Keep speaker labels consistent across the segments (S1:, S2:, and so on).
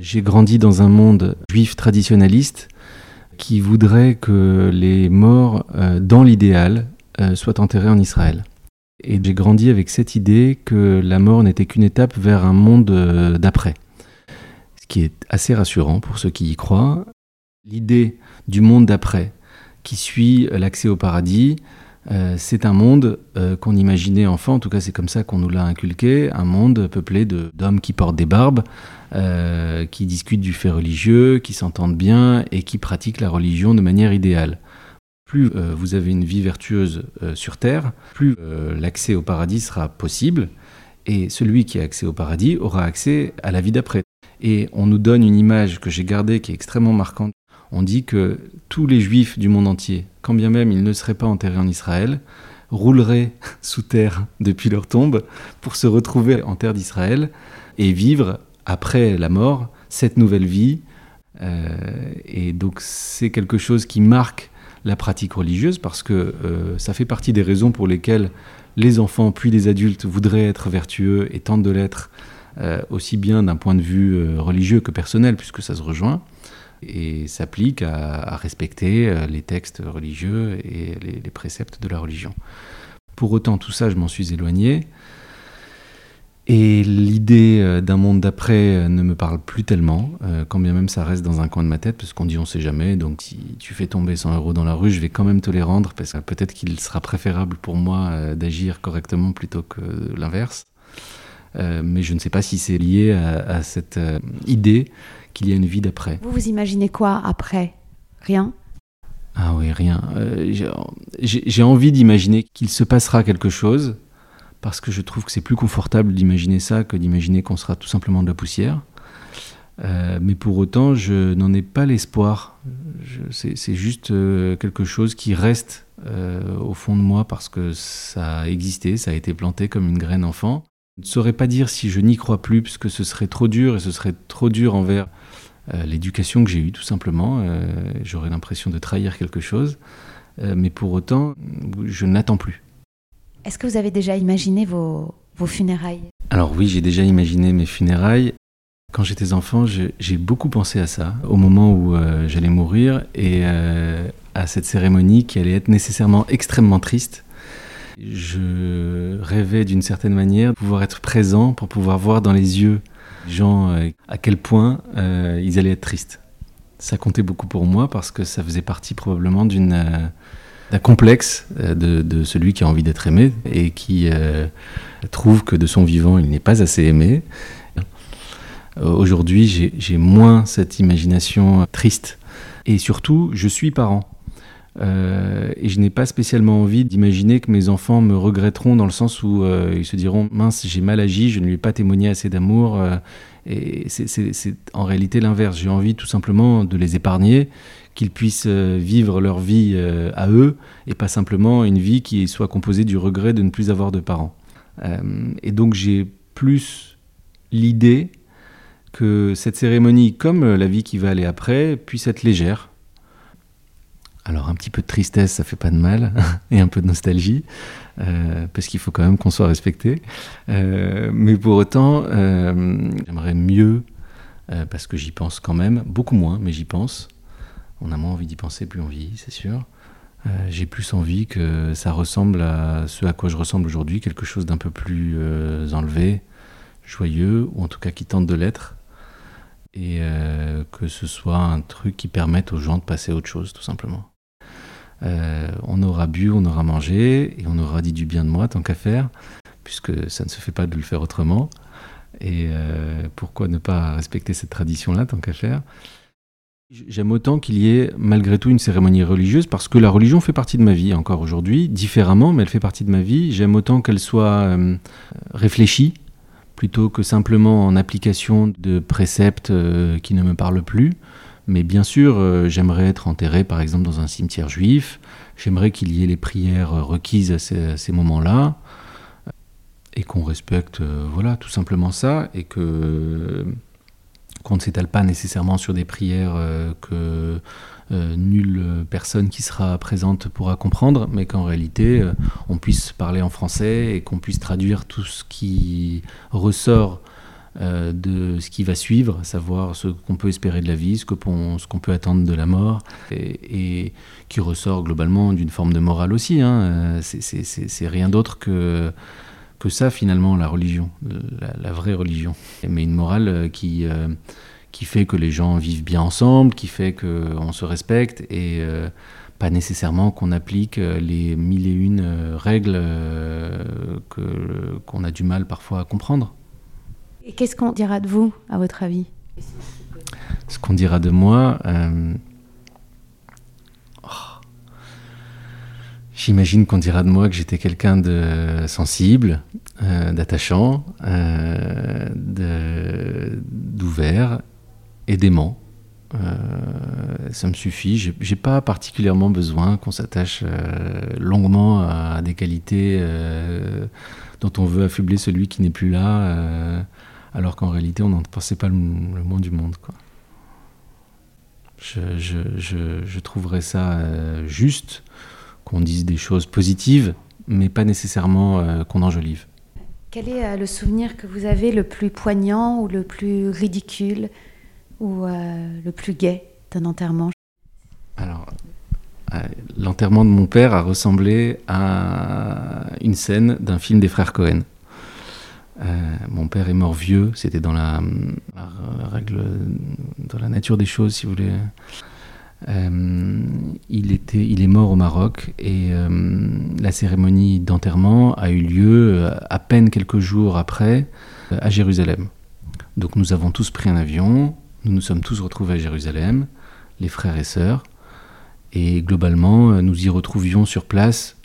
S1: J'ai grandi dans un monde juif traditionnaliste qui voudrait que les morts, euh, dans l'idéal, euh, soient enterrés en Israël. Et j'ai grandi avec cette idée que la mort n'était qu'une étape vers un monde euh, d'après. Ce qui est assez rassurant pour ceux qui y croient. L'idée du monde d'après, qui suit l'accès au paradis, euh, c'est un monde euh, qu'on imaginait enfant, en tout cas c'est comme ça qu'on nous l'a inculqué, un monde peuplé d'hommes qui portent des barbes, euh, qui discutent du fait religieux, qui s'entendent bien et qui pratiquent la religion de manière idéale. Plus vous avez une vie vertueuse sur Terre, plus l'accès au paradis sera possible, et celui qui a accès au paradis aura accès à la vie d'après. Et on nous donne une image que j'ai gardée qui est extrêmement marquante on dit que tous les juifs du monde entier, quand bien même ils ne seraient pas enterrés en Israël, rouleraient sous terre depuis leur tombe pour se retrouver en terre d'Israël et vivre après la mort cette nouvelle vie. Euh, et donc c'est quelque chose qui marque la pratique religieuse parce que euh, ça fait partie des raisons pour lesquelles les enfants puis les adultes voudraient être vertueux et tentent de l'être euh, aussi bien d'un point de vue religieux que personnel puisque ça se rejoint et s'applique à, respecter euh, les textes religieux et les, préceptes de la religion. Pour autant, tout ça, je m'en suis éloigné. Et l'idée euh, d'un monde d'après euh, ne me parle plus tellement, quand bien même ça reste dans un coin de ma tête, parce qu'on dit on sait jamais. Donc si tu fais tomber 100 euros dans la rue, je vais quand même te les rendre, parce que peut-être qu'il sera préférable pour moi d'agir correctement plutôt que l'inverse. Mais je ne sais pas si c'est lié à cette idée qu'il y a une vie d'après.
S2: Vous vous imaginez quoi après? Rien?
S1: Ah oui, rien. Euh, j'ai envie d'imaginer qu'il se passera quelque chose, parce que je trouve que c'est plus confortable d'imaginer ça que d'imaginer qu'on sera tout simplement de la poussière. Euh, mais pour autant, je n'en ai pas l'espoir. C'est juste euh, quelque chose qui reste au fond de moi parce que ça a existé, ça a été planté comme une graine enfant. Je ne saurais pas dire si je n'y crois plus, puisque ce serait trop dur et ce serait trop dur envers euh, l'éducation que j'ai eue, tout simplement. Euh, j'aurais l'impression de trahir quelque chose. Euh, mais pour autant, je n'attends plus.
S2: Est-ce que vous avez déjà imaginé vos, vos funérailles?
S1: Alors oui, j'ai déjà imaginé mes funérailles. Quand j'étais enfant, j'ai beaucoup pensé à ça, au moment où j'allais mourir, et à cette cérémonie qui allait être nécessairement extrêmement triste. Je rêvais d'une certaine manière de pouvoir être présent pour pouvoir voir dans les yeux gens euh, à quel point euh, ils allaient être tristes. Ça comptait beaucoup pour moi parce que ça faisait partie probablement euh, d'un complexe de, celui qui a envie d'être aimé et qui trouve que de son vivant il n'est pas assez aimé. Aujourd'hui j'ai moins cette imagination triste et surtout je suis parent. Et je n'ai pas spécialement envie d'imaginer que mes enfants me regretteront dans le sens où ils se diront mince j'ai mal agi, je ne lui ai pas témoigné assez d'amour, et c'est en réalité l'inverse. J'ai envie tout simplement de les épargner, qu'ils puissent euh, vivre leur vie euh, à eux, et pas simplement une vie qui soit composée du regret de ne plus avoir de parents. Euh, et donc j'ai plus l'idée que cette cérémonie, comme la vie qui va aller après, puisse être légère, alors un petit peu de tristesse, ça fait pas de mal, et un peu de nostalgie, euh, parce qu'il faut quand même qu'on soit respecté. Euh, mais pour autant, euh, j'aimerais mieux, parce que j'y pense quand même, beaucoup moins, mais j'y pense. On a moins envie d'y penser, plus on vit, c'est sûr. J'ai plus envie que ça ressemble à ce à quoi je ressemble aujourd'hui, quelque chose d'un peu plus enlevé, joyeux, ou en tout cas qui tente de l'être et que ce soit un truc qui permette aux gens de passer à autre chose, tout simplement. Euh, on aura bu, on aura mangé, et on aura dit du bien de moi, tant qu'à faire, puisque ça ne se fait pas de le faire autrement. Et euh, pourquoi ne pas respecter cette tradition-là, tant qu'à faire? J'aime autant qu'il y ait malgré tout une cérémonie religieuse, parce que la religion fait partie de ma vie encore aujourd'hui, différemment, mais elle fait partie de ma vie. J'aime autant qu'elle soit euh, réfléchie, plutôt que simplement en application de préceptes qui ne me parlent plus. Mais bien sûr, euh, j'aimerais être enterré par exemple dans un cimetière juif. J'aimerais qu'il y ait les prières requises à ces, moments-là. Et qu'on respecte, euh, voilà, tout simplement ça. Et que qu'on ne s'étale pas nécessairement sur des prières euh, que nulle personne qui sera présente pourra comprendre, mais qu'en réalité, on puisse parler en français et qu'on puisse traduire tout ce qui ressort euh, de ce qui va suivre, savoir ce qu'on peut espérer de la vie, ce qu'on peut attendre de la mort, et, qui ressort globalement d'une forme de morale aussi. Hein. C'est rien d'autre que, que ça finalement, la religion, la, vraie religion. Mais une morale qui, euh, qui fait que les gens vivent bien ensemble, qui fait qu'on se respecte, et euh, pas nécessairement qu'on applique les mille et une règles qu'on a du mal parfois à comprendre.
S2: Et qu'est-ce qu'on dira de vous, à votre avis?
S1: Ce qu'on dira de moi. Euh, oh, j'imagine qu'on dira de moi que j'étais quelqu'un de sensible, euh, d'attachant, euh, d'ouvert et d'aimant. ça me suffit. J'ai pas particulièrement besoin qu'on s'attache longuement à des qualités dont on veut affubler celui qui n'est plus là alors qu'en réalité, on n'en pensait pas le, moins du monde. Je, trouverais ça euh, juste qu'on dise des choses positives, mais pas nécessairement euh, qu'on enjolive.
S2: Quel est euh, le souvenir que vous avez le plus poignant ou le plus ridicule ou le plus gai d'un enterrement?
S1: Alors, l'enterrement de mon père a ressemblé à une scène d'un film des frères Cohen. Euh, mon père est mort vieux, c'était dans la, règle, dans la nature des choses, si vous voulez. Euh, il, était, il est mort au Maroc et euh, la cérémonie d'enterrement a eu lieu à peine quelques jours après à Jérusalem. Donc nous avons tous pris un avion, nous nous sommes tous retrouvés à Jérusalem, les frères et sœurs, et globalement nous y retrouvions sur place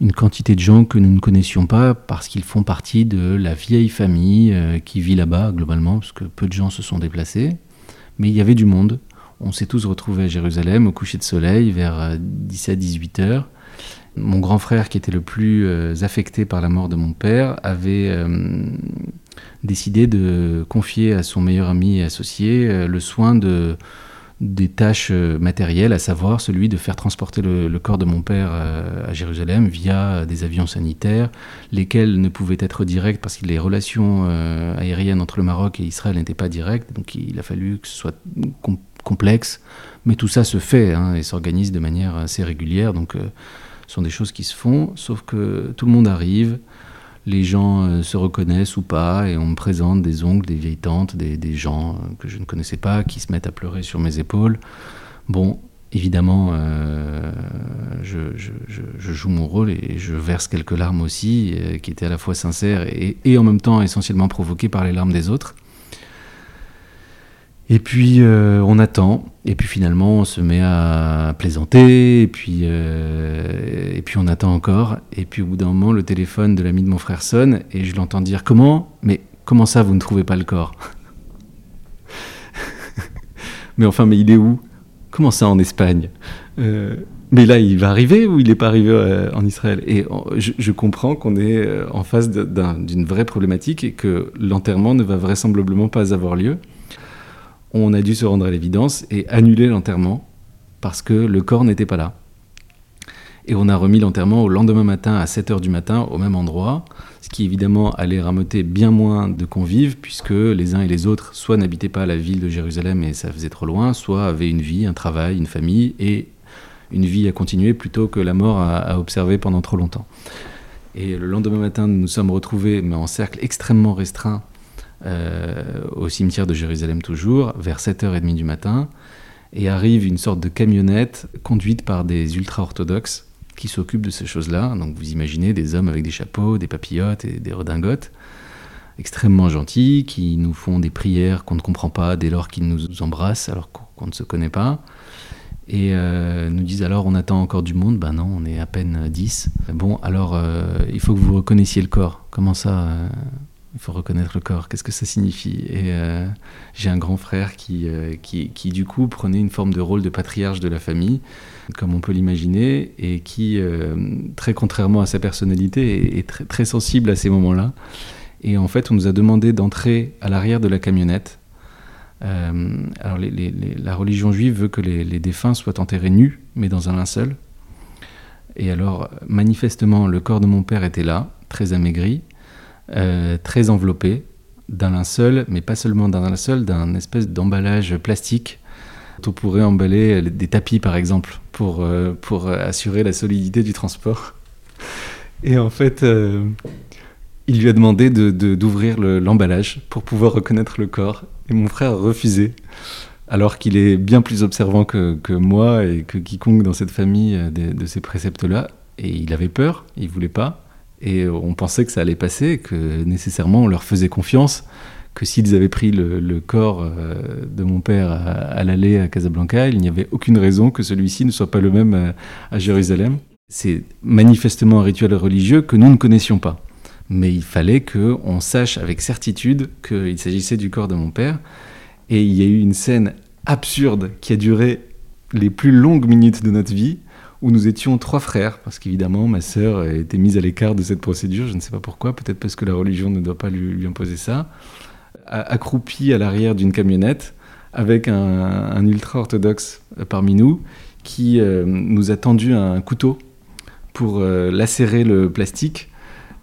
S1: une quantité de gens que nous ne connaissions pas parce qu'ils font partie de la vieille famille euh, qui vit là-bas globalement, parce que peu de gens se sont déplacés. Mais il y avait du monde. On s'est tous retrouvés à Jérusalem au coucher de soleil vers 17-18 euh, heures. Mon grand frère, qui était le plus euh, affecté par la mort de mon père, avait décidé de confier à son meilleur ami et associé le soin de des tâches euh, matérielles, à savoir celui de faire transporter le, corps de mon père euh, à Jérusalem via des avions sanitaires, lesquels ne pouvaient être directs parce que les relations euh, aériennes entre le Maroc et Israël n'étaient pas directes, donc il a fallu que ce soit complexe, mais tout ça se fait hein, et s'organise de manière assez régulière, donc ce sont des choses qui se font, sauf que tout le monde arrive, les gens euh, se reconnaissent ou pas, et on me présente des oncles, des vieilles tantes, des, gens euh, que je ne connaissais pas, qui se mettent à pleurer sur mes épaules. Bon, évidemment, euh, je, joue mon rôle et je verse quelques larmes aussi, qui étaient à la fois sincères et, en même temps essentiellement provoquées par les larmes des autres. Et puis euh, on attend, et puis finalement on se met à plaisanter, et puis, euh, et puis on attend encore, et puis au bout d'un moment le téléphone de l'ami de mon frère sonne, et je l'entends dire Comment? Mais comment ça vous ne trouvez pas le corps? Mais enfin, mais il est où? Comment ça en Espagne? Euh, Mais là, il va arriver ou il n'est pas arrivé en Israël? Et je, je, comprends qu'on est en face d'une vraie problématique et que l'enterrement ne va vraisemblablement pas avoir lieu on a dû se rendre à l'évidence et annuler l'enterrement parce que le corps n'était pas là. Et on a remis l'enterrement au lendemain matin à 7h du matin au même endroit, ce qui évidemment allait rameuter bien moins de convives puisque les uns et les autres soit n'habitaient pas la ville de Jérusalem et ça faisait trop loin, soit avaient une vie, un travail, une famille et une vie à continuer plutôt que la mort à, observer pendant trop longtemps. Et le lendemain matin, nous nous sommes retrouvés, mais en cercle extrêmement restreint, euh, au cimetière de Jérusalem toujours, vers 7h30 du matin, et arrive une sorte de camionnette conduite par des ultra-orthodoxes qui s'occupent de ces choses-là. Donc vous imaginez des hommes avec des chapeaux, des papillotes et des redingotes, extrêmement gentils, qui nous font des prières qu'on ne comprend pas dès lors qu'ils nous embrassent alors qu'on ne se connaît pas. Et euh, nous disent alors on attend encore du monde, ben non, on est à peine 10. Bon, alors euh, il faut que vous reconnaissiez le corps. Comment ça il faut reconnaître le corps, qu'est-ce que ça signifie? Et euh, j'ai un grand frère qui, euh, qui, qui, du coup, prenait une forme de rôle de patriarche de la famille, comme on peut l'imaginer, et qui, euh, très contrairement à sa personnalité, est, très, sensible à ces moments-là. Et en fait, on nous a demandé d'entrer à l'arrière de la camionnette. alors, la religion juive veut que les défunts soient enterrés nus, mais dans un linceul. Et alors, manifestement, le corps de mon père était là, très amaigri, euh, très enveloppé, d'un linceul, mais pas seulement d'un linceul, d'un espèce d'emballage plastique. On pourrait emballer des tapis, par exemple, pour, euh, pour assurer la solidité du transport. Et en fait, euh, il lui a demandé d'ouvrir l'emballage pour pouvoir reconnaître le corps. Et mon frère a refusé, alors qu'il est bien plus observant que, que, moi et que quiconque dans cette famille de, de ces préceptes-là. Et il avait peur, il voulait pas. Et on pensait que ça allait passer, que nécessairement on leur faisait confiance, que s'ils avaient pris le, corps euh, de mon père à, l'aller à Casablanca, il n'y avait aucune raison que celui-ci ne soit pas le même à, Jérusalem. C'est manifestement un rituel religieux que nous ne connaissions pas. Mais il fallait qu'on sache avec certitude qu'il s'agissait du corps de mon père. Et il y a eu une scène absurde qui a duré les plus longues minutes de notre vie, où nous étions trois frères, parce qu'évidemment ma sœur était mise à l'écart de cette procédure, je ne sais pas pourquoi, peut-être parce que la religion ne doit pas lui, imposer ça, accroupis à l'arrière d'une camionnette, avec un, ultra-orthodoxe parmi nous, qui euh, nous a tendu un couteau pour euh, lacérer le plastique.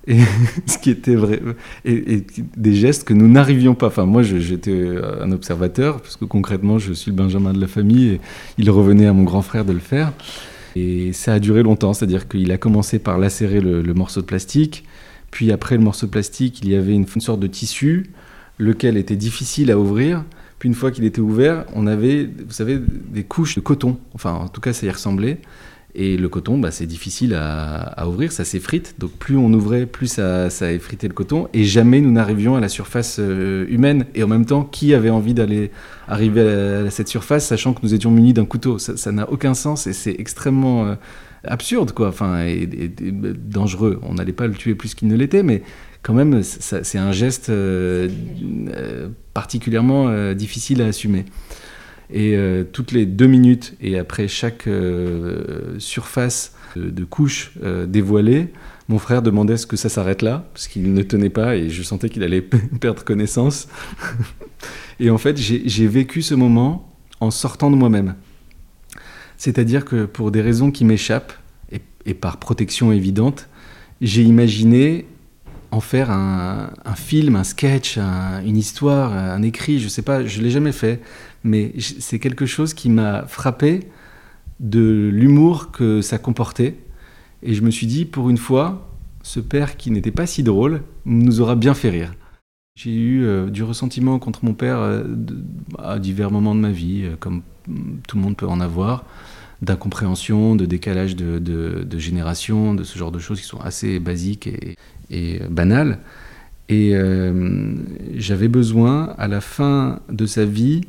S1: Et ce qui était vrai, et, des gestes que nous n'arrivions pas. Enfin, moi, j'étais un observateur, parce que concrètement, je suis le Benjamin de la famille, et il revenait à mon grand frère de le faire. Et ça a duré longtemps, c'est-à-dire qu'il a commencé par lacérer le, morceau de plastique, puis après le morceau de plastique, il y avait une, sorte de tissu, lequel était difficile à ouvrir. Puis une fois qu'il était ouvert, on avait, vous savez, des couches de coton. Enfin, en tout cas, ça y ressemblait. Et le coton, bah, c'est difficile à, ouvrir, ça s'effrite. Donc plus on ouvrait, plus ça, effritait le coton. Et jamais nous n'arrivions à la surface euh, humaine. Et en même temps, qui avait envie d'aller arriver à, cette surface, sachant que nous étions munis d'un couteau? Ça n'a aucun sens et c'est extrêmement euh, absurde, quoi. Enfin, et, dangereux. On n'allait pas le tuer plus qu'il ne l'était, mais quand même, c'est un geste euh, particulièrement difficile à assumer. Et euh, toutes les deux minutes et après chaque euh, surface de, couche euh, dévoilée, mon frère demandait ce que ça s'arrête là, parce qu'il ne tenait pas et je sentais qu'il allait perdre connaissance. et en fait, j'ai vécu ce moment en sortant de moi-même. C'est-à-dire que pour des raisons qui m'échappent, et, par protection évidente, j'ai imaginé en faire un, film, un sketch, une histoire, un écrit, je sais pas, je l'ai jamais fait, mais c'est quelque chose qui m'a frappé de l'humour que ça comportait. Et je me suis dit, pour une fois, ce père qui n'était pas si drôle nous aura bien fait rire. J'ai eu euh, du ressentiment contre mon père euh, à divers moments de ma vie, euh, comme tout le monde peut en avoir, d'incompréhension, de décalage de, de, génération, de ce genre de choses qui sont assez basiques et, banales. Et j'avais besoin, à la fin de sa vie,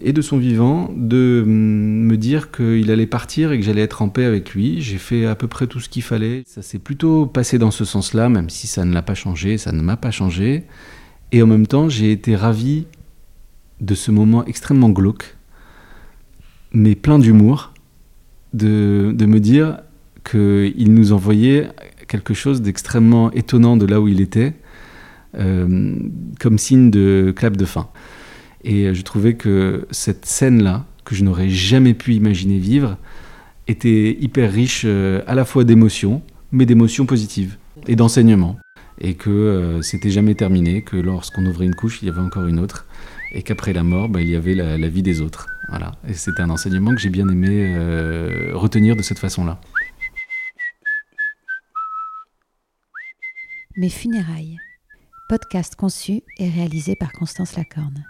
S1: et de son vivant de me dire qu'il allait partir et que j'allais être en paix avec lui. J'ai fait à peu près tout ce qu'il fallait. Ça s'est plutôt passé dans ce sens-là, même si ça ne l'a pas changé, ça ne m'a pas changé. Et en même temps, j'ai été ravi de ce moment extrêmement glauque, mais plein d'humour, de, de, me dire qu'il nous envoyait quelque chose d'extrêmement étonnant de là où il était, euh, comme signe de clap de fin. Et je trouvais que cette scène-là, que je n'aurais jamais pu imaginer vivre, était hyper riche euh, à la fois d'émotions, mais d'émotions positives et d'enseignements. Et que euh, c'était jamais terminé, que lorsqu'on ouvrait une couche, il y avait encore une autre, et qu'après la mort, bah, il y avait la, vie des autres. Voilà. Et c'était un enseignement que j'ai bien aimé euh, retenir de cette façon-là.
S2: Mes funérailles, podcast conçu et réalisé par Constance Lacorne.